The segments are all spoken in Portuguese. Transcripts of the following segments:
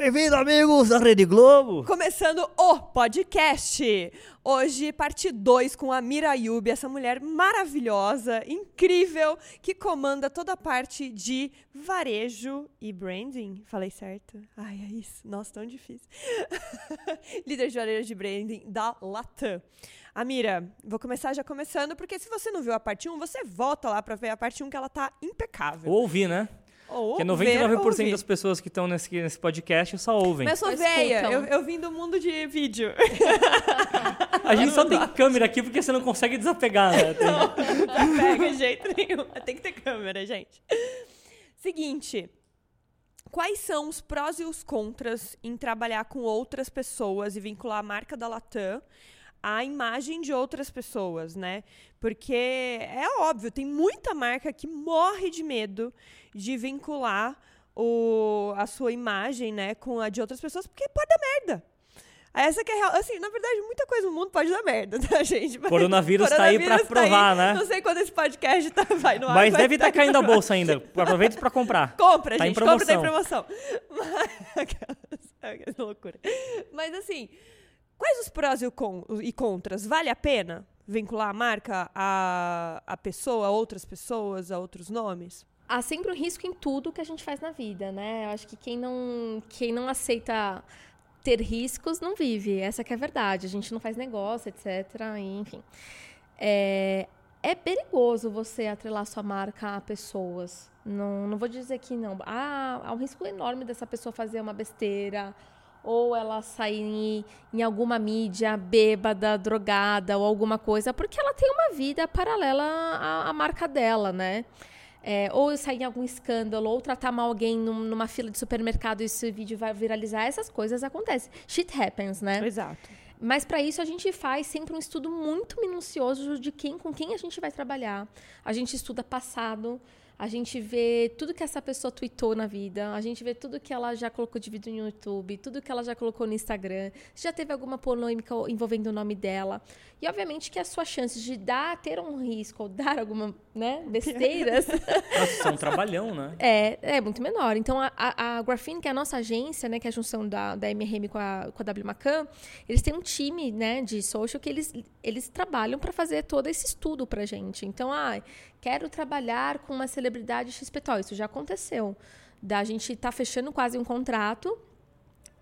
Bem-vindo, amigos da Rede Globo! Começando o podcast. Hoje, parte 2 com a Mira Yubi, essa mulher maravilhosa, incrível, que comanda toda a parte de varejo e branding. Falei certo? Ai, é isso. Nossa, tão difícil. Líder de varejo de branding da Latam. Amira, vou começar já começando, porque se você não viu a parte 1, você volta lá pra ver a parte 1 que ela tá impecável. Ou ouvir, né? Ou Porque ver, 99% ouvir. das pessoas que estão nesse, nesse podcast só ouvem. Mas eu sou velha, escutam. eu, eu vim do mundo de vídeo. A gente só tem câmera aqui porque você não consegue desapegar, né? Tem- Não pega jeito nenhum. Tem que ter câmera, gente. Seguinte. Quais são os prós e os contras em trabalhar com outras pessoas e vincular a marca da Latam à imagem de outras pessoas, né? Porque é óbvio, tem muita marca que morre de medo de vincular o, a sua imagem, né, com a de outras pessoas, porque pode dar merda. Essa que é a real. Assim, na verdade, muita coisa no mundo pode dar merda, tá, gente? Mas- Coronavírus tá aí pra coronavírus tá provar, aí. né? Não sei quando esse podcast tá, vai no ar. Mas deve estar tá caindo a bolsa ainda. Aproveita pra comprar. Compra, Tá em gente. Compra, tá em promoção. promoção. Mas... Aquelas- loucura. Mas assim, quais os prós e, con- e contras? Vale a pena vincular a marca a, a pessoa, a outras pessoas, a outros nomes? Há sempre um risco em tudo que a gente faz na vida, né? Eu acho que quem não, quem não aceita ter riscos não vive. Essa que é a verdade. A gente não faz negócio, etc. enfim. É, é perigoso você atrelar sua marca a pessoas. Não, não vou dizer que não. Há, há um risco enorme dessa pessoa fazer uma besteira ou ela sair em, alguma mídia bêbada, drogada ou alguma coisa, porque ela tem uma vida paralela à, à marca dela, né? É, ou sair em algum escândalo, ou tratar mal alguém num- numa fila de supermercado e esse vídeo vai viralizar, essas coisas acontecem. Shit happens, né? Exato. Mas para isso a gente faz sempre um estudo muito minucioso de quem com quem a gente vai trabalhar. A gente estuda passado, a gente vê tudo que essa pessoa tweetou na vida, a gente vê tudo que ela já colocou de vídeo no YouTube, tudo que ela já colocou no Instagram, se já teve alguma polêmica envolvendo o nome dela. E obviamente que as suas chances de dar, ter um risco ou dar alguma, né, besteiras Nossa, é um trabalhão, né? é, é muito menor. Então, a, a, a Graphene, que é a nossa agência, né, que é a junção da, da MRM com a, com a W Macan, eles têm um time, né, de social que eles, eles trabalham para fazer todo esse estudo pra gente. Então, ah, quero trabalhar com uma celebridade XPTO. Isso já aconteceu. Da gente tá fechando quase um contrato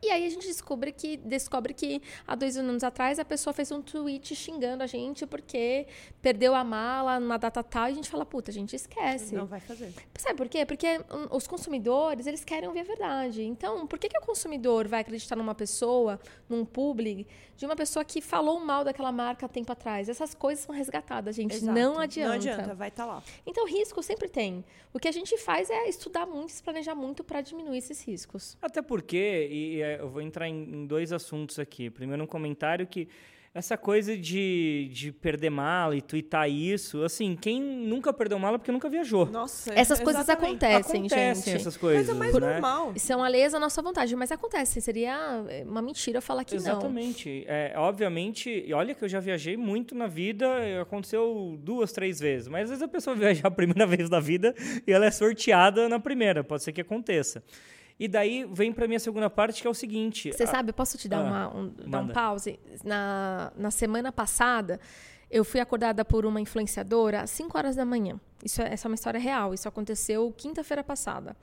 e aí a gente descobre que, descobre que há dois anos atrás a pessoa fez um tweet xingando a gente porque perdeu a mala numa data tal e a gente fala, puta, a gente esquece. Não vai fazer. Sabe por quê? Porque hum, os consumidores, eles querem ouvir a verdade. Então, por que, que o consumidor vai acreditar numa pessoa, num public, de uma pessoa que falou mal daquela marca há tempo atrás? Essas coisas são resgatadas, gente. Exato. Não adianta. Não adianta, vai estar lá. Então, risco sempre tem. O que a gente faz é estudar muito, se planejar muito para diminuir esses riscos. Até porque, e, e, é, eu vou entrar em, em dois assuntos aqui. Primeiro, um comentário que essa coisa de, de perder mala e twittar isso, assim, quem nunca perdeu mala é porque nunca viajou. Nossa, Essas coisas exatamente. acontecem, Acontecem gente. essas coisas, Coisa mais né? normal. São alheias à nossa vontade, mas acontece. Seria é, uma mentira falar que não. Exatamente. É, obviamente, e olha que eu já viajei muito na vida, e aconteceu duas, três vezes. Mas às vezes a pessoa viaja a primeira vez da vida e ela é sorteada na primeira, pode ser que aconteça. E daí vem pra minha segunda parte, que é o seguinte. Você a- sabe, posso te dar, Ah, uma, um, dar um pause? Na, na semana passada, eu fui acordada por uma influenciadora às 5 horas da manhã. Isso é, essa é uma história real. Isso aconteceu quinta-feira passada.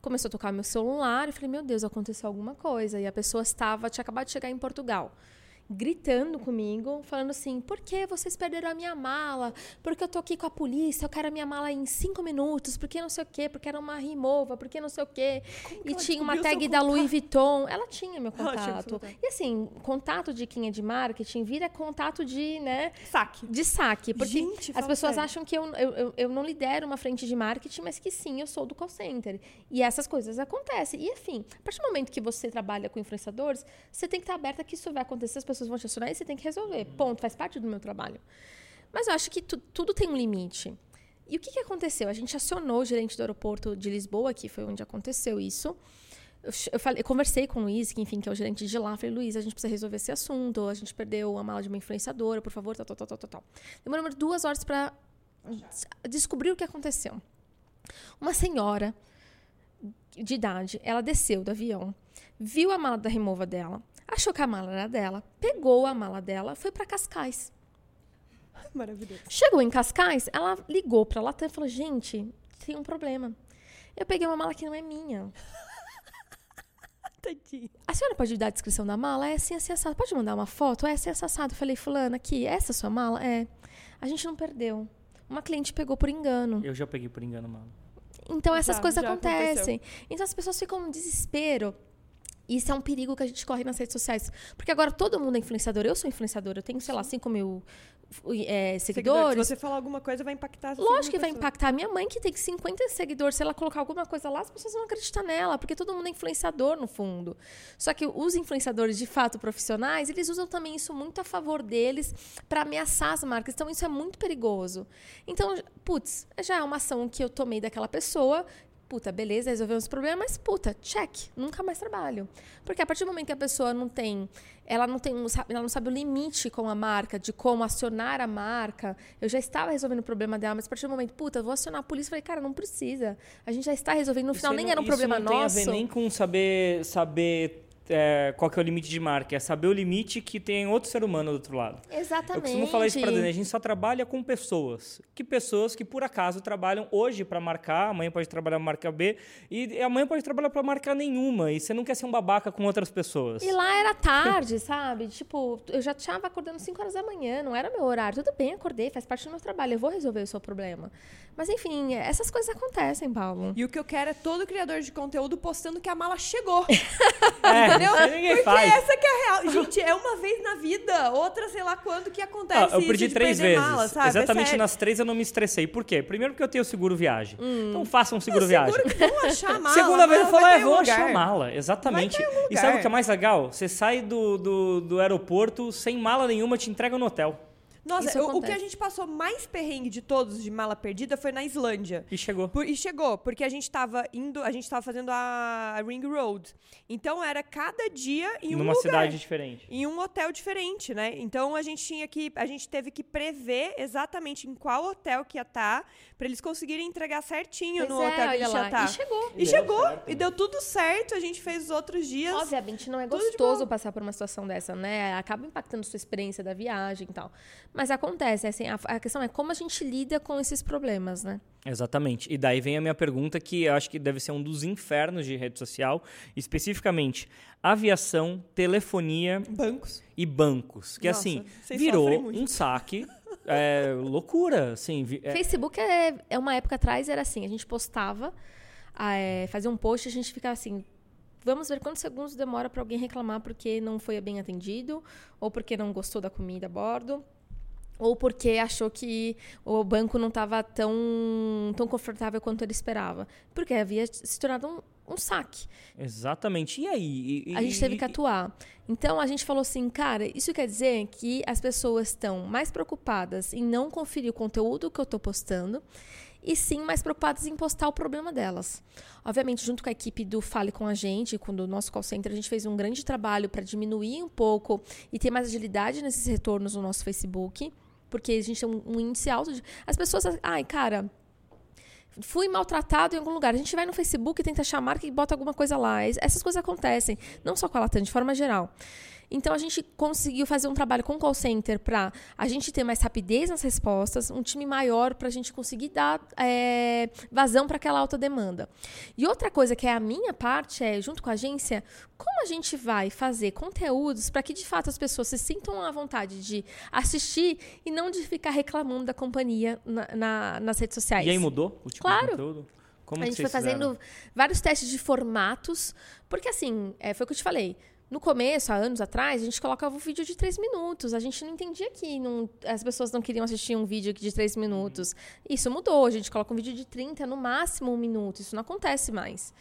Começou a tocar meu celular e falei, meu Deus, aconteceu alguma coisa. E a pessoa estava, tinha acabado de chegar em Portugal. Gritando comigo, falando assim: por que vocês perderam a minha mala? Porque eu tô aqui com a polícia, eu quero a minha mala em cinco minutos, porque não sei o quê, porque era uma remova, porque não sei o quê. E tinha uma tag da Louis Vuitton. Ela tinha meu tinha contato. contato. E assim, contato de quem é de marketing vira contato de, né, Saque. de saque. Porque Gente, as pessoas sério. acham que eu, eu, eu, eu não lidero uma frente de marketing, mas que sim, eu sou do call center. E essas coisas acontecem. E enfim, a partir do momento que você trabalha com influenciadores, você tem que estar aberta que isso vai acontecer, as pessoas vão te acionar e você tem que resolver. Ponto, faz parte do meu trabalho. Mas eu acho que tu- tudo tem um limite. E o que, que aconteceu? A gente acionou o gerente do aeroporto de Lisboa, que foi onde aconteceu isso. Eu, falei, eu conversei com o Luiz, que, enfim, que é o gerente de lá. Falei, Luiz, a gente precisa resolver esse assunto. A gente perdeu a mala de uma influenciadora, por favor, tal, tal, tal, tal, tal, duas horas para descobrir o que aconteceu. Uma senhora de idade, ela desceu do avião, viu a mala da remova dela, achou que a mala era dela, pegou a mala dela, foi para Cascais. Maravilhoso. Chegou em Cascais, ela ligou pra Latam e falou: gente, tem um problema. Eu peguei uma mala que não é minha. Tadinho. A senhora pode dar a descrição da mala? É assim, assim, assado. Pode mandar uma foto? É assim, assim, assado. Eu falei, fulana, aqui, essa é a sua mala? É. A gente não perdeu. Uma cliente pegou por engano. Eu já peguei por engano, mano. Então essas Já, coisas já acontecem. Então as pessoas ficam no desespero. Isso é um perigo que a gente corre nas redes sociais. Porque agora todo mundo é influenciador. Eu sou influenciadora. Eu tenho, sei lá, 5 mil é, Seguidor, seguidores. Se você falar alguma coisa, vai impactar. as Lógico que vai pessoas. impactar. Minha mãe, que tem 50 seguidores, se ela colocar alguma coisa lá, as pessoas vão acreditar nela, porque todo mundo é influenciador, no fundo. Só que os influenciadores, de fato, profissionais, eles usam também isso muito a favor deles para ameaçar as marcas. Então, isso é muito perigoso. Então, putz, já é uma ação que eu tomei daquela pessoa. Puta, beleza, resolvemos o problema, mas puta, check, nunca mais trabalho. Porque a partir do momento que a pessoa não tem, ela não tem, ela não sabe o limite com a marca, de como acionar a marca. Eu já estava resolvendo o problema dela, mas a partir do momento, puta, vou acionar a polícia, falei, cara, não precisa. A gente já está resolvendo, no final Isso nem não- era um problema não nosso. tem a ver nem com saber, saber é, qual que é o limite de marca. É saber o limite que tem outro ser humano do outro lado. Exatamente. Eu costumo falar isso pra Dani, a gente só trabalha com pessoas. Que pessoas que por acaso trabalham hoje para marcar, amanhã pode trabalhar pra marca B e amanhã pode trabalhar para marca nenhuma. E você não quer ser um babaca com outras pessoas. E lá era tarde, sabe? Tipo, eu já estava acordando 5 horas da manhã, não era meu horário. Tudo bem, acordei, faz parte do meu trabalho, eu vou resolver o seu problema. Mas enfim, essas coisas acontecem, Paulo. E o que eu quero é todo criador de conteúdo postando que a mala chegou. É, Entendeu? Porque faz. essa que é a real. Gente, é uma vez na vida, outra sei lá quando que acontece Ah, eu perdi três vezes. mala? É Exatamente sério. nas três eu não me estressei. Por quê? Primeiro porque eu tenho seguro viagem. Hum. Então faça um seguro viagem. Seguro que vão achar a mala. Segunda vez eu falo, é, vou achar mala. Exatamente. E sabe o que é mais legal? Você sai do, do, do aeroporto sem mala nenhuma, te entrega no hotel. Nossa, Isso o- o, que a gente passou mais perrengue de todos de mala perdida foi na Islândia. E chegou. Por- e chegou, porque a gente tava indo, a gente tava fazendo a Ring Road. Então era cada dia em um numa lugar. cidade diferente. em um hotel diferente, né? Então a gente tinha que a gente teve que prever exatamente em qual hotel que ia estar pra eles conseguirem entregar certinho Pois no é, hotel que ia estar. E chegou. E Deu chegou, certo, e né? deu tudo certo. A gente fez os outros dias. Obviamente não é gostoso passar por uma situação dessa, né? Acaba impactando sua experiência da viagem e tal. Mas acontece, assim, a, a questão é como a gente lida com esses problemas, né? Exatamente. E daí vem a minha pergunta, que eu acho que deve ser um dos infernos de rede social, especificamente aviação, telefonia Bancos. e bancos. Que Nossa, assim, virou um saque. é, loucura, assim. é- Facebook é, é uma época atrás era assim, a gente postava, ah, é, fazia um post, a gente ficava assim, vamos ver quantos segundos demora para alguém reclamar porque não foi bem atendido ou porque não gostou da comida a bordo. Ou porque achou que o banco não estava tão, tão confortável quanto ele esperava. Porque havia se tornado um, um saque. Exatamente. E aí? E- A gente teve que atuar. Então a gente falou assim, cara, isso quer dizer que as pessoas estão mais preocupadas em não conferir o conteúdo que eu estou postando e sim mais preocupadas em postar o problema delas. Obviamente, junto com a equipe do Fale com a gente, com o nosso call center, a gente fez um grande trabalho para diminuir um pouco e ter mais agilidade nesses retornos no nosso Facebook, porque a gente tem um, índice alto de. As pessoas, ai, cara, fui maltratado em algum lugar. A gente vai no Facebook e tenta marca e bota alguma coisa lá. Es- Essas coisas acontecem, não só com a Latam, de forma geral. Então a gente conseguiu fazer um trabalho com o call center para a gente ter mais rapidez nas respostas, um time maior para a gente conseguir dar é, vazão para aquela alta demanda. E outra coisa que é a minha parte é, junto com a agência, como a gente vai fazer conteúdos para que de fato as pessoas se sintam à vontade de assistir e não de ficar reclamando da companhia na- na- nas redes sociais. E aí mudou o tipo Claro. de conteúdo? Como a gente foi fazendo fizeram? vários testes de formatos, porque assim, é, foi o que eu te falei. No começo, há anos atrás, a gente colocava um vídeo de três minutos. A gente não entendia que não- as pessoas não queriam assistir um vídeo de três minutos. Isso mudou. A gente coloca um vídeo de 30, no máximo um minuto. Isso não acontece mais.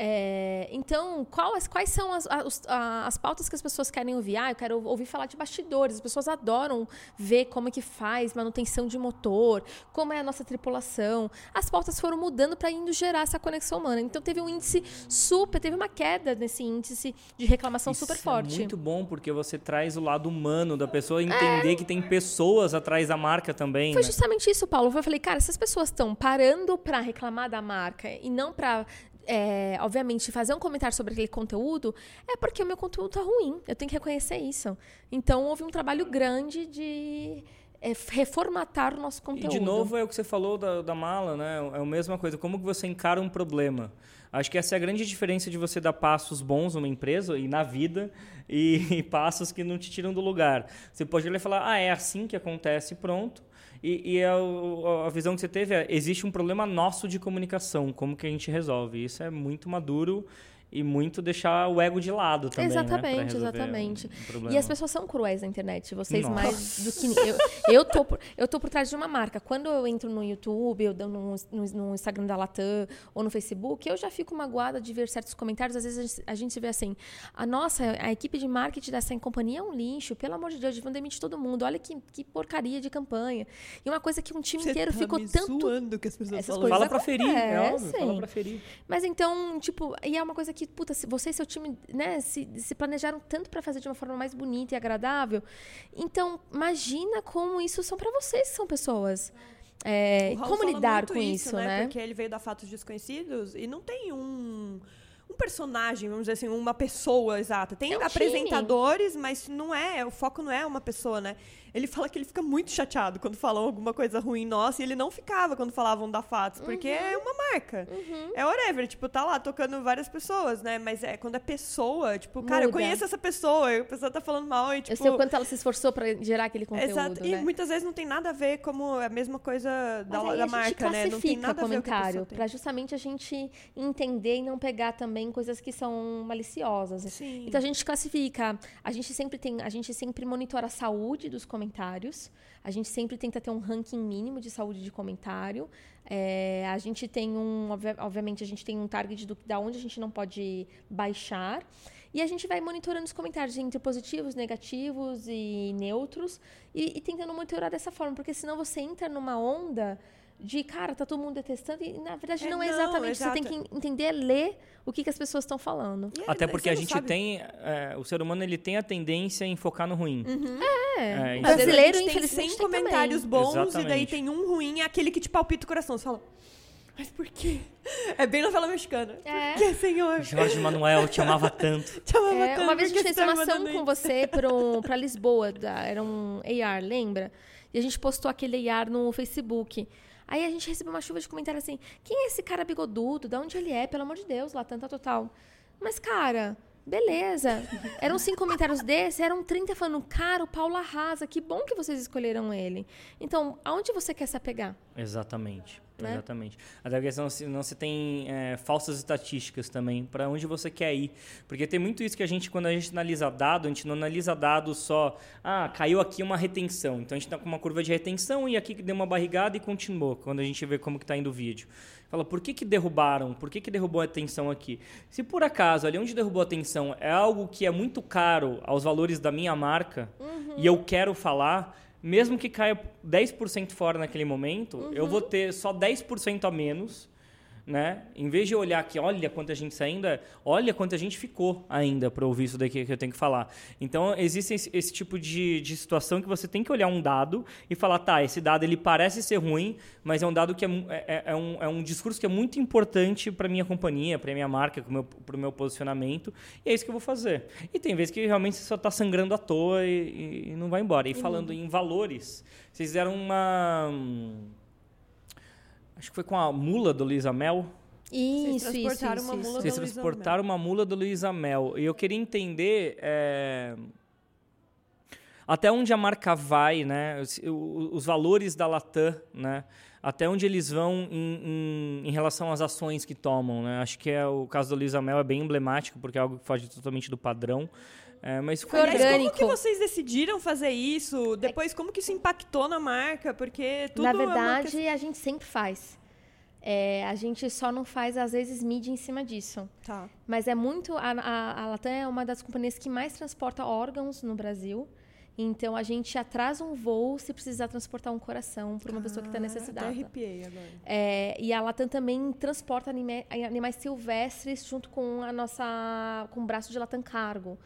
É, então, quais, quais são as, a- os- a- as pautas que as pessoas querem ouvir? Ah, eu quero ouvir falar de bastidores. As pessoas adoram ver como é que faz manutenção de motor, como é a nossa tripulação. As pautas foram mudando para indo gerar essa conexão humana. Então, teve um índice super, teve uma queda nesse índice de reclamação Isso super é forte. muito bom, porque você traz o lado humano da pessoa, entender que tem pessoas atrás da marca também. Foi né? justamente isso, Paulo. Eu falei, cara, essas pessoas estão parando pra reclamar da marca e não pra é, obviamente, fazer um comentário sobre aquele conteúdo, é porque o meu conteúdo tá ruim. Eu tenho que reconhecer isso. Então, houve um trabalho grande de é, reformatar o nosso conteúdo. E, de novo, é o que você falou da, da mala, né? É a mesma coisa. Como que você encara um problema? Acho que essa é a grande diferença de você dar passos bons numa empresa e na vida e, e passos que não te tiram do lugar. Você pode olhar e falar, ah, é assim que acontece, pronto. E, e a, a, visão que você teve é, existe um problema nosso de comunicação, como que a gente resolve? Isso é muito maduro e muito deixar o ego de lado também. Né, exatamente, né, exatamente. Um, um e as pessoas são cruéis na internet, vocês Nossa. mais do que eu. Eu tô, por, eu tô por trás de uma marca. Quando eu entro no YouTube, eu no, no, no, Instagram da Latam ou no Facebook, eu já fico magoada de ver certos comentários. Às vezes a gente, a gente vê assim: a nossa, a equipe de marketing dessa companhia é um lixo, pelo amor de Deus, deviam demitir todo mundo. Olha que, que porcaria de campanha. E uma coisa que um time Você inteiro tá ficou me tanto. Zoando que as pessoas Essas falam. Fala pra ferir, é óbvio, fala pra ferir. Mas então, tipo, e é uma coisa que, puta, se você seu time né, se, se planejaram tanto para fazer de uma forma mais bonita e agradável. Então, imagina como isso são para vocês, que são pessoas. É, como lidar com isso, isso né? né? Porque ele veio da Fatos Desconhecidos e não tem um um personagem, vamos dizer assim, uma pessoa exata. Tem é um apresentadores, time. mas não é, o foco não é uma pessoa, né? Ele fala que ele fica muito chateado quando falam alguma coisa ruim nossa, e ele não ficava quando falavam da Fatos, porque uhum. é uma marca. Uhum. É whatever, tipo, tá lá tocando várias pessoas, né? Mas é quando é pessoa, tipo, cara, Muda. eu conheço essa pessoa, a pessoa tá falando mal e tipo. Eu sei o quanto ela se esforçou para gerar aquele conteúdo. Exato. Né? E muitas vezes não tem nada a ver como a mesma coisa da, da marca, né? Não tem nada comentário para justamente a gente entender e não pegar também coisas que são maliciosas. Sim. Então a gente classifica, a gente sempre tem, a gente sempre monitora a saúde dos comentários. A gente sempre tenta ter um ranking mínimo de saúde de comentário. É, a gente tem um, obviamente, a gente tem um target do, da onde a gente não pode baixar. E a gente vai monitorando os comentários entre positivos, negativos e neutros e, e tentando monitorar dessa forma, porque senão você entra numa onda de, cara, tá todo mundo detestando, e na verdade é, não é exatamente. Exato. Você tem que entender, ler o que, que as pessoas estão falando. Até porque a gente sabe. tem. É, o ser humano ele tem a tendência em focar no ruim. Uhum. É. é o brasileiro, infelizmente, tem 100 comentários também. bons exatamente. e daí tem um ruim, é aquele que te palpita o coração. Você fala. Mas por quê? É bem novela mexicana. É. Por que, senhor? Jorge Manuel, te amava tanto. te amava é, tanto. Uma vez a gente fez uma ação com você pro, pra Lisboa, da, era um AR, lembra? E a gente postou aquele AR no Facebook. Aí a gente recebeu uma chuva de comentário assim: quem é esse cara bigodudo? De onde ele é? Pelo amor de Deus, lá tanta total. Mas, cara, beleza. Eram cinco comentários desses, eram 30 falando, cara, o Paulo arrasa, que bom que vocês escolheram ele. Então, aonde você quer se apegar? Exatamente. Né? Exatamente. Até a questão se não se tem é, falsas estatísticas também para onde você quer ir, porque tem muito isso que a gente quando a gente analisa dado, a gente não analisa dado só, ah, caiu aqui uma retenção, então a gente está com uma curva de retenção e aqui deu uma barrigada e continuou. Quando a gente vê como que está indo o vídeo, fala por que que derrubaram, por que que derrubou a atenção aqui? Se por acaso ali onde derrubou a atenção é algo que é muito caro aos valores da minha marca uhum. e eu quero falar mesmo que caia 10% fora naquele momento, uhum. eu vou ter só 10% a menos né? Em vez de olhar que olha quanta gente saindo, é, olha quanta gente ficou ainda para ouvir isso daqui que eu tenho que falar. Então, existe esse, esse tipo de, de, situação que você tem que olhar um dado e falar, tá, esse dado ele parece ser ruim, mas é um dado que é, é, é um, é um discurso que é muito importante para minha companhia, para minha marca, para o meu posicionamento, e é isso que eu vou fazer. E tem vezes que realmente você só está sangrando à toa e, e, não vai embora. E falando uhum. em valores, vocês fizeram uma Acho que foi com a mula do Luísa Mel. Isso, Vocês transportaram isso, uma mula Vocês do transportaram uma mula do Luísa Mel. E eu queria entender é, até onde a marca vai, né? Os, os, valores da Latam, né? Até onde eles vão em, em, em, relação às ações que tomam, né? Acho que é o caso do Luísa Mel é bem emblemático, porque é algo que foge totalmente do padrão. É, mas foi orgânico. como que vocês decidiram fazer isso? Depois, como que isso impactou na marca? Porque tudo Na verdade, é a gente sempre faz. É, a gente só não faz, às vezes, mídia em cima disso. Tá. Mas é muito... A, a, a Latam é uma das companhias que mais transporta órgãos no Brasil. Então, a gente atrasa um voo se precisar transportar um coração para uma ah, pessoa que está necessitada. Até arrepiei agora. É, e a Latam também transporta anima, animais silvestres junto com a nossa com o braço de Latam Cargo.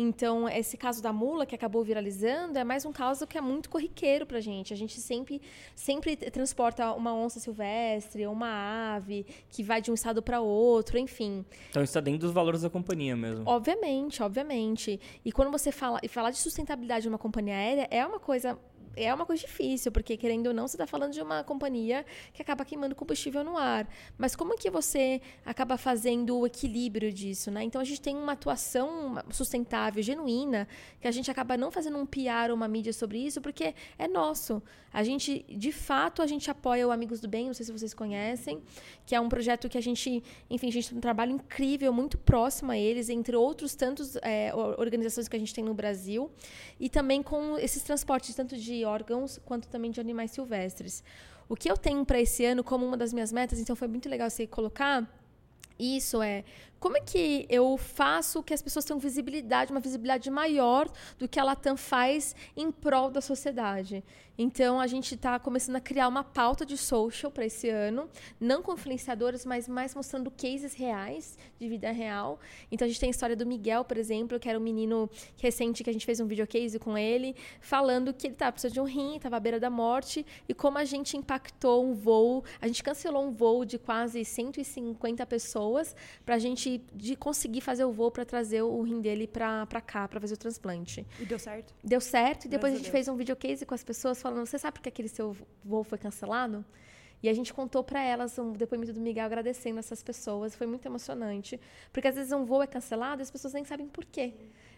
Então, esse caso da mula que acabou viralizando é mais um caso que é muito corriqueiro pra gente. A gente sempre, sempre transporta uma onça silvestre ou uma ave que vai de um estado para outro, enfim. Então, isso está dentro dos valores da companhia mesmo. Obviamente, obviamente. E quando você fala, e falar de sustentabilidade de uma companhia aérea é uma coisa é uma coisa difícil, porque querendo ou não, você está falando de uma companhia que acaba queimando combustível no ar. Mas como que você acaba fazendo o equilíbrio disso, né? Então a gente tem uma atuação sustentável, genuína, que a gente acaba não fazendo um PR ou uma mídia sobre isso, porque é nosso. A gente, de fato, a gente apoia o Amigos do Bem, não sei se vocês conhecem, que é um projeto que a gente, enfim, a gente tem um trabalho incrível, muito próximo a eles, entre outros tantos é, organizações que a gente tem no Brasil, e também com esses transportes, tanto de órgãos quanto também de animais silvestres. O que eu tenho para esse ano como uma das minhas metas, então foi muito legal você colocar isso é como é que eu faço que as pessoas tenham visibilidade, uma visibilidade maior do que a Latam faz em prol da sociedade? Então, a gente está começando a criar uma pauta de social para esse ano, não com influenciadores, mas mais mostrando cases reais, de vida real. Então, a gente tem a história do Miguel, por exemplo, que era um menino recente que a gente fez um videocase com ele, falando que ele estava precisando de um rim, estava à beira da morte, e como a gente impactou um voo, a gente cancelou um voo de quase 150 pessoas para a gente de, conseguir fazer o voo para trazer o rim dele para cá, para fazer o transplante. E deu certo? Deu certo. E depois Graças a gente fez um videocase com as pessoas falando: você sabe por que aquele seu voo foi cancelado? E a gente contou para elas um depoimento do Miguel agradecendo essas pessoas. Foi muito emocionante. Porque às vezes um voo é cancelado e as pessoas nem sabem por quê.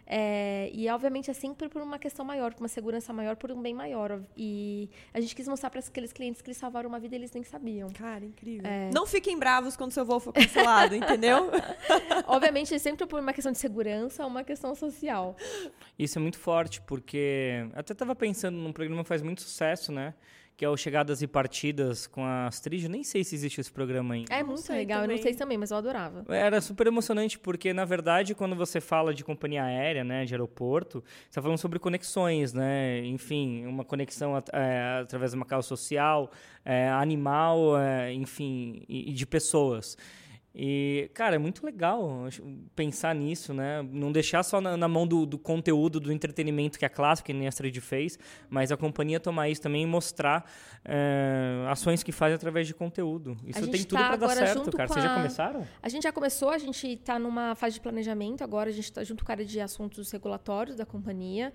É, e, obviamente, é sempre por uma questão maior, por uma segurança maior, por um bem maior. E a gente quis mostrar para aqueles clientes que eles salvaram uma vida e eles nem sabiam. Cara, incrível. É... Não fiquem bravos quando seu voo for cancelado, entendeu? obviamente, é sempre por uma questão de segurança uma questão social. Isso é muito forte, porque até estava pensando num programa que faz muito sucesso, né? Que é o Chegadas e Partidas com a Astrid. Nem sei se existe esse programa ainda. É muito legal, também. eu não sei também, mas eu adorava. Era super emocionante, porque, na verdade, quando você fala de companhia aérea, né, de aeroporto, você está falando sobre conexões, né? Enfim, uma conexão é, através de uma causa social, é, animal, é, enfim, e, e de pessoas. E, cara, é muito legal pensar nisso, né? Não deixar só na, na mão do, do, conteúdo, do entretenimento que é clássico, que nem a Astrid fez, mas a companhia tomar isso também e mostrar é, ações que faz através de conteúdo. Isso tem tudo tá para dar certo, cara. Vocês a... já começaram? A gente já começou, a gente está numa fase de planejamento agora, a gente está junto com a área de assuntos regulatórios da companhia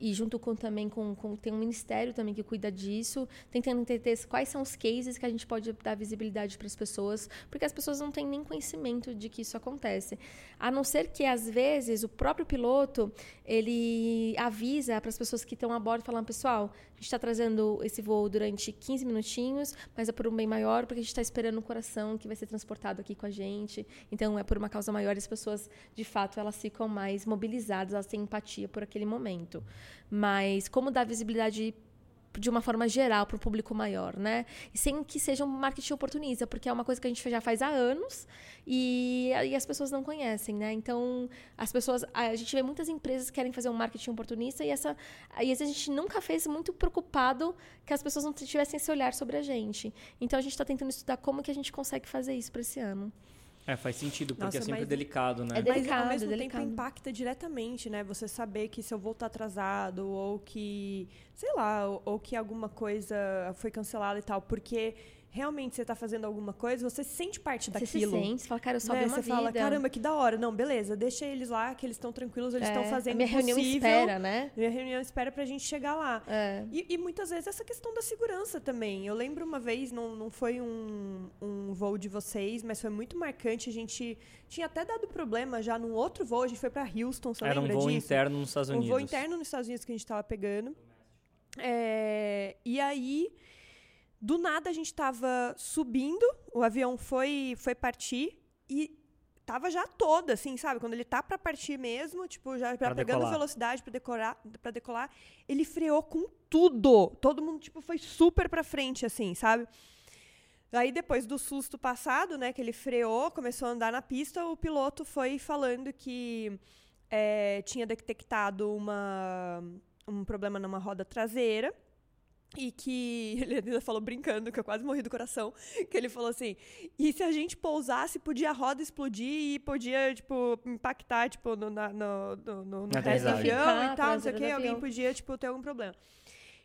e junto com também com, com, tem um ministério também que cuida disso, tentando entender quais são os cases que a gente pode dar visibilidade para as pessoas, porque as pessoas não têm nem conhecimento de que isso acontece. A não ser que às vezes o próprio piloto, ele avisa para as pessoas que estão a bordo falando, pessoal, a gente está trazendo esse voo durante 15 minutinhos, mas é por um bem maior, porque a gente está esperando um coração que vai ser transportado aqui com a gente. Então é por uma causa maior, as pessoas, de fato, elas ficam mais mobilizadas, elas têm empatia por aquele momento. Mas como dar visibilidade de uma forma geral para o público maior, né? Sem que seja um marketing oportunista, porque é uma coisa que a gente já faz há anos e, e as pessoas não conhecem, né? Então, as pessoas, a gente vê muitas empresas que querem fazer um marketing oportunista e essa e a gente nunca fez muito preocupado que as pessoas não tivessem esse olhar sobre a gente. Então, a gente está tentando estudar como que a gente consegue fazer isso para esse ano. É, faz sentido, porque Nossa, é sempre delicado, né? É delicado, mas ao mesmo é delicado. tempo impacta diretamente, né? Você saber que se eu voltar atrasado ou que, sei lá, ou, ou que alguma coisa foi cancelada e tal, porque realmente você está fazendo alguma coisa, você se sente parte daquilo. Você se sente, você fala, cara, eu salvei né? uma você vida. fala, caramba, que da hora. Não, beleza, deixa eles lá, que eles estão tranquilos, eles estão é, fazendo minha reunião espera, né? Minha reunião espera pra gente chegar lá. É. E, e, muitas vezes essa questão da segurança também. Eu lembro uma vez, não, não foi um, um voo de vocês, mas foi muito marcante. A gente tinha até dado problema já num outro voo, a gente foi para Houston, você Era lembra um voo disso? interno nos Estados Unidos. Um voo interno nos Estados Unidos que a gente estava pegando. É, e aí do nada a gente estava subindo, o avião foi foi partir e tava já toda, assim, sabe? Quando ele tá para partir mesmo, tipo, já pra pegando decolar. velocidade para decorar, para decolar, ele freou com tudo. Todo mundo tipo foi super para frente assim, sabe? Aí depois do susto passado, né, que ele freou, começou a andar na pista, o piloto foi falando que é, tinha detectado uma, um problema numa roda traseira E que ele ainda falou brincando, que eu quase morri do coração, que ele falou assim: e se a gente pousasse, podia a roda explodir e podia, tipo, impactar, tipo, no, na, no, no, no, no Na resto do avião e tal, não sei o quê, alguém podia, tipo, ter algum problema.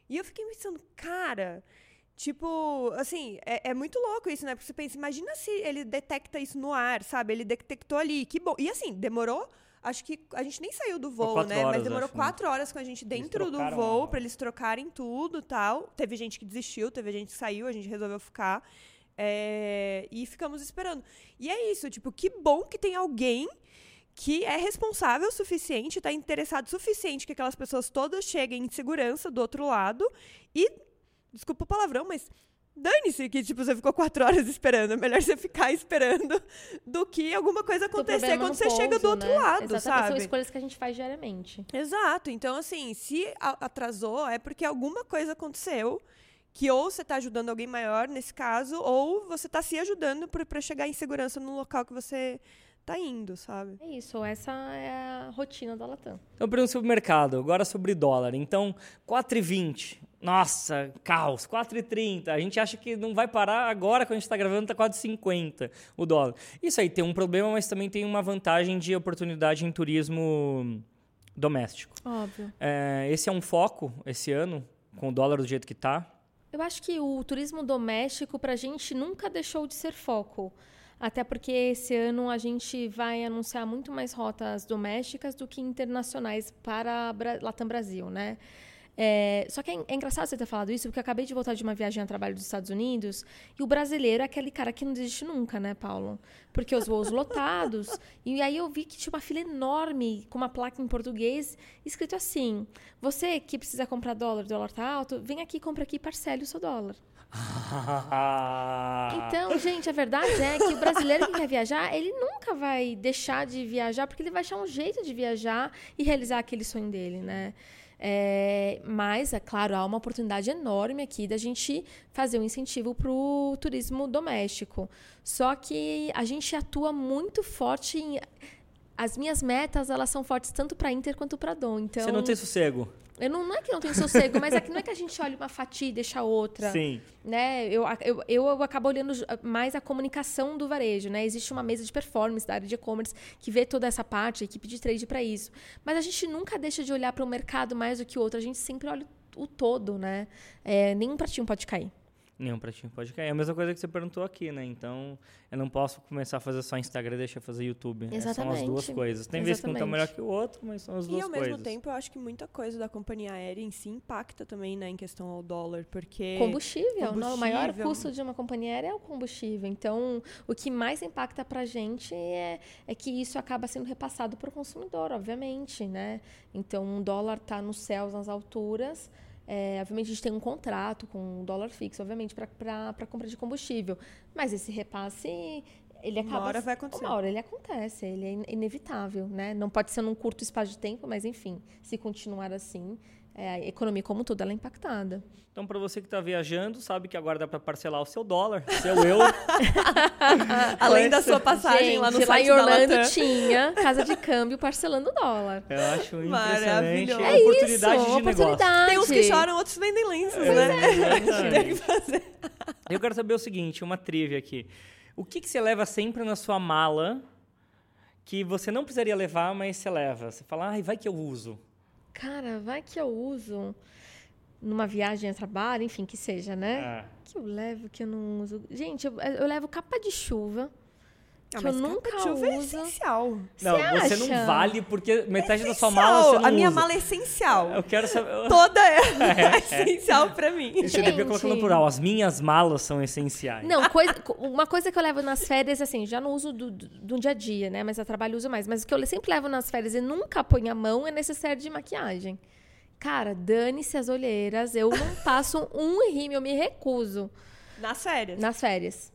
E eu fiquei pensando, cara, tipo, assim, é, é muito louco isso, né? Porque você pensa, imagina se ele detecta isso no ar, sabe? Ele detectou ali, que bom. E assim, demorou. Acho que a gente nem saiu do voo, né? horas, Mas demorou acho, né? quatro horas com a gente dentro do voo a- pra eles trocarem tudo e tal. Teve gente que desistiu, teve gente que saiu, a gente resolveu ficar. É, e ficamos esperando. E é isso, tipo, que bom que tem alguém que é responsável o suficiente, tá interessado o suficiente que aquelas pessoas todas cheguem em segurança do outro lado e, desculpa o palavrão, mas dane-se que, tipo, você ficou quatro horas esperando. É melhor você ficar esperando do que alguma coisa acontecer quando você chega do outro né? lado, sabe? São escolhas que a gente faz diariamente. Exato. Então, assim, se atrasou, é porque alguma coisa aconteceu que ou você está ajudando alguém maior nesse caso, ou você está se ajudando para chegar em segurança no local que você tá indo, sabe? É isso, essa é a rotina da Latam. Então, pergunta sobre o mercado, agora sobre dólar. Então, 4,20. Nossa, caos, 4,30. A gente acha que não vai parar agora, quando a gente está gravando, está quase 50 o dólar. Isso aí tem um problema, mas também tem uma vantagem de oportunidade em turismo doméstico. Óbvio. É, esse é um foco esse ano, com o dólar do jeito que está. Eu acho que o turismo doméstico pra gente nunca deixou de ser foco. Até porque esse ano a gente vai anunciar muito mais rotas domésticas do que internacionais para Bra- Latam Brasil, né? É, só que é, é engraçado você ter falado isso, porque eu acabei de voltar de uma viagem a trabalho dos Estados Unidos e o brasileiro é aquele cara que não desiste nunca, né, Paulo? Porque os voos lotados. E aí eu vi que tinha uma fila enorme com uma placa em português escrito assim: Você que precisa comprar dólar, o dólar tá alto, vem aqui, compra aqui e parcele o seu dólar. Então, gente, a verdade é que o brasileiro que quer viajar, ele nunca vai deixar de viajar, porque ele vai achar um jeito de viajar e realizar aquele sonho dele, né? É, mas, é claro, há uma oportunidade enorme aqui da gente fazer um incentivo para o turismo doméstico. Só que a gente atua muito forte em. As minhas metas, elas são fortes tanto para Inter quanto para Dom. Então, Você não tem sossego? Eu não, não é que não tenho sossego, mas é que não é que a gente olha uma fatia e deixa outra Sim. né? Eu, eu, eu acabo olhando mais a comunicação do varejo, né? Existe uma mesa de performance da área de e-commerce que vê toda essa parte, a equipe de trade para isso. Mas a gente nunca deixa de olhar para o mercado mais do que o outro, a gente sempre olha o todo, né? É, nenhum pratinho pode cair. Nenhum pratinho pode cair. É a mesma coisa que você perguntou aqui, né? Então, eu não posso começar a fazer só Instagram e deixar eu fazer YouTube. É, São as duas Exatamente. coisas. Tem vezes que um tá Exatamente. melhor que o outro, mas são as E duas ao coisas. mesmo tempo, eu acho que muita coisa da companhia aérea em si impacta também, né, em questão ao dólar, porque Combustível, não, o maior combustível. custo de uma companhia aérea é o combustível. Então, o que mais impacta para a gente é, é que isso acaba sendo repassado para o consumidor, obviamente, né? Então, o dólar está nos céus, nas alturas. É, obviamente, a gente tem um contrato com o dólar fixo, obviamente, para compra de combustível. Mas esse repasse, ele Uma acaba... hora vai acontecer. Uma hora ele acontece, ele é in- inevitável, né? Não pode ser num curto espaço de tempo, mas, enfim, se continuar assim, é, a economia como um todo ela é impactada. Então, para você que está viajando, sabe que agora dá para parcelar o seu dólar, seu euro. além da sua passagem lá no Gente, site em da Orlando Latam. tinha casa de câmbio parcelando dólar. Eu acho impressionante. Maravilhoso. a É oportunidade isso, de uma negócio. oportunidade. Tem uns que choram, outros vendem lenços, né? Exatamente. Tem que fazer. Eu quero saber o seguinte, uma trivia aqui. O que, que você leva sempre na sua mala que você não precisaria levar, mas você leva? Você fala, ai, vai que eu uso. Cara, vai que eu uso numa viagem a trabalho, enfim, que seja, né? Ah, Que eu levo, que eu não uso. Gente, eu, eu levo capa de chuva. Ah, que eu nunca chuva é uso. essencial. não, você acha? não vale porque metade da sua mala você não A minha usa. mala é essencial. Eu quero saber... Toda ela é essencial pra mim. Você devia colocar no Gente. plural. As minhas malas são essenciais. Não, coisa- uma coisa que eu levo nas férias, assim, já não uso do, do, do dia a dia, né? Mas a trabalho uso mais. Mas o que eu sempre levo nas férias e nunca ponho a mão é necessário de maquiagem. Cara, dane-se as olheiras. Eu não passo um rímel, eu me recuso Nas férias. nas férias.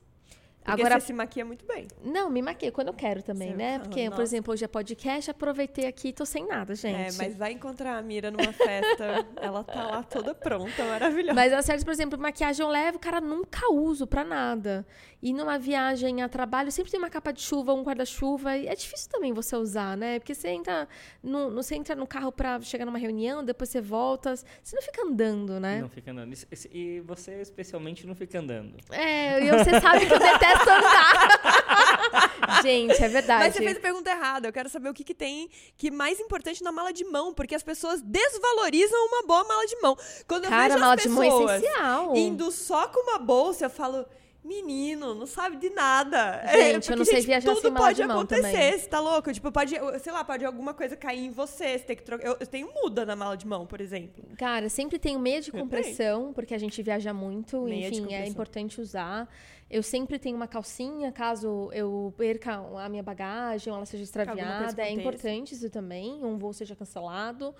Porque Agora, você se maquia muito bem. não, me maquei quando eu quero também, Você- né? Porque, por nossa. exemplo, hoje é podcast, aproveitei aqui e tô sem nada, gente. É, mas vai encontrar a Mira numa festa, ela tá lá toda pronta, maravilhosa. Mas as certas, por exemplo, maquiagem eu levo, cara, nunca uso pra nada. E numa viagem a trabalho, sempre tem uma capa de chuva, um guarda-chuva. E é difícil também você usar, né? Porque você entra no, você entra no carro pra chegar numa reunião, depois você volta. Você não fica andando, né? Não fica andando. E você, especialmente, não fica andando. É, e você sabe que eu detesto andar. Gente, é verdade. Mas você fez a pergunta errada. Eu quero saber o que, que tem que mais importante na mala de mão, porque as pessoas desvalorizam uma boa mala de mão. Quando eu Cara, vejo mala as de mão é pessoas essencial. indo só com uma bolsa, eu falo. Menino, não sabe de nada. Gente, eu não sei viajar tudo pode de mão acontecer, também. você tá louco? Tipo, pode, sei lá, pode alguma coisa cair em você, você tem que trocar. Eu, eu tenho muda na mala de mão, por exemplo. Cara, sempre tenho meia de compressão, porque a gente viaja muito, Meia enfim, é importante usar. Eu sempre tenho uma calcinha, caso eu perca a minha bagagem ou ela seja extraviada. É importante isso também, um voo seja cancelado.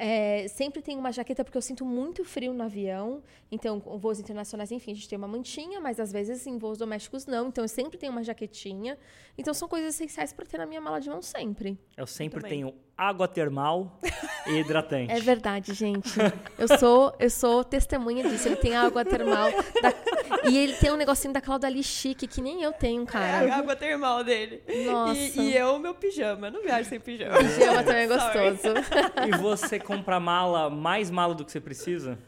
É, sempre tenho uma jaqueta, porque eu sinto muito frio no avião. Então, com voos internacionais, enfim, a gente tem uma mantinha, mas às vezes em voos domésticos não. Então, eu sempre tenho uma jaquetinha. Então, são coisas essenciais para ter na minha mala de mão sempre. Eu sempre tenho água termal e hidratante. É verdade, gente. Eu sou, eu sou testemunha disso. Ele tem água termal. da- E ele tem um negocinho da Claudalie chique, que nem eu tenho, É a cara. água termal dele. Nossa. E, e eu, meu pijama. Eu não viajo sem pijama. Pijama também é gostoso. E você compra mala, mais mala do que você precisa?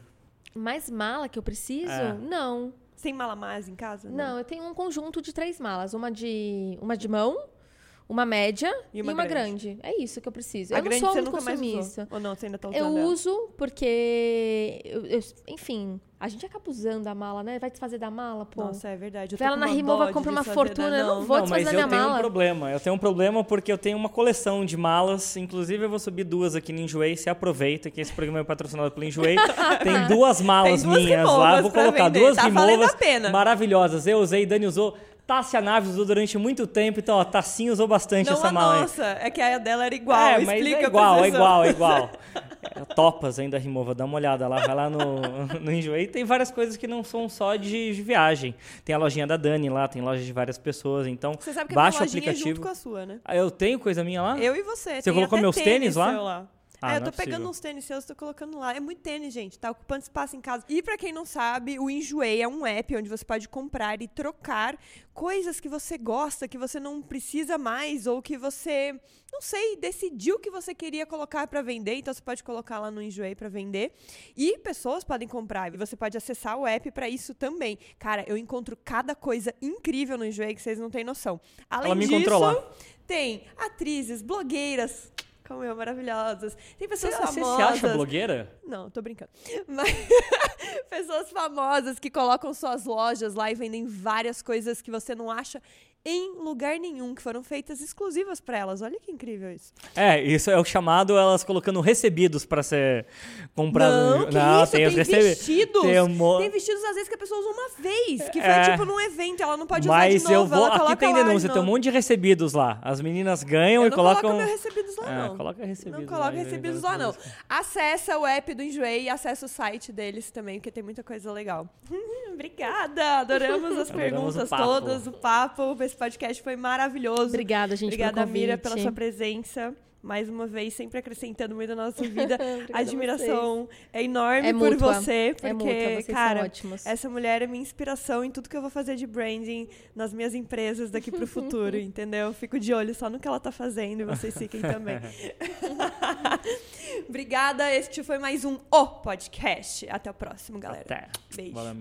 Mais mala que eu preciso? É. Não. Sem mala mais em casa? Não, eu tenho um conjunto de três malas. Uma de, uma de mão, uma média E e uma uma, grande. grande. É isso que eu preciso. A eu não grande sou você muito nunca mais usou? consumista. Ou não, você ainda tá usando Eu ela? uso porque, eu- eu- enfim, a gente acaba usando a mala, né? Vai desfazer da mala, pô. Nossa, é verdade. Eu Vai lá na uma Rimova, compra uma fortuna, eu não vou não, mas desfazer eu da minha tenho um mala. problema. Eu tenho um problema porque eu tenho uma coleção de malas. Inclusive, eu vou subir duas aqui no Enjoei. Você aproveita que esse programa é patrocinado pelo Enjoei. Tem duas malas Tem duas minhas lá. Vou colocar vender. duas Tá rimovas maravilhosas. Eu usei, Dani usou. Tássia Naves usou durante muito tempo. Então, ó, Tassinha usou bastante Não essa a mala nossa, é que a dela era igual. É, mas Explica é igual, é igual, é igual. É, Topas ainda Rimova, dá uma olhada lá, vai lá no, no Enjoei. Tem várias coisas que não são só de, de viagem. Tem a lojinha da Dani lá, tem loja de várias pessoas, então Você sabe que baixa a o minha lojinha é junto aplicativo. com a sua, né? Ah, Eu tenho coisa minha lá? Eu e você. Você colocou meus tênis lá? seu lá. Ah, é, eu não tô é pegando uns tênis seus, tô colocando lá. É muito tênis, gente. Tá ocupando espaço em casa. E pra quem não sabe, o Enjoei é um app onde você pode comprar e trocar coisas que você gosta, que você não precisa mais, ou que você, não sei, decidiu que você queria colocar pra vender. Então você pode colocar lá no Enjoei pra vender. E pessoas podem comprar. E você pode acessar o app pra isso também. Cara, eu encontro cada coisa incrível no Enjoei que vocês não têm noção. Além Ela me disso, tem atrizes, blogueiras, como eu, maravilhosas. Tem Você, pessoas você famosas. se acha blogueira? Não, tô brincando. Mas pessoas famosas que colocam suas lojas lá e vendem várias coisas que você não acha em lugar nenhum, que foram feitas exclusivas pra elas. Olha que incrível isso. É, isso é o chamado elas colocando recebidos pra ser comprado. Não, que isso, tem tem, vestidos. Tem, um Tem vestidos, às vezes, que a pessoa usa uma vez. Que foi, É. tipo, num evento. Ela não pode usar Mas de novo. eu vou. ela Aqui coloca tem lá de denúncia, tem um monte de recebidos lá. As meninas ganham Eu e não colocam. coloco recebidos lá, É, não. coloca recebidos. Não coloca lá, recebidos né, lá, não. das- Acessa o app do Enjoei e acessa o site deles também, porque tem muita coisa legal. Obrigada! Adoramos as Adoramos perguntas o papo. todas, o papo. Esse podcast foi maravilhoso. Obrigada, gente, Obrigada. Mira, pela sua presença. Mais uma vez, sempre acrescentando muito na nossa vida. A a admiração é enorme É por mútua. você, porque, É vocês são cara, essa mulher é minha inspiração em tudo que eu vou fazer de branding nas minhas empresas daqui pro futuro, entendeu? Fico de olho só no que ela tá fazendo e vocês fiquem também. Obrigada, este foi mais um O Podcast. Até o próximo, galera. Até. Beijo. Valeu.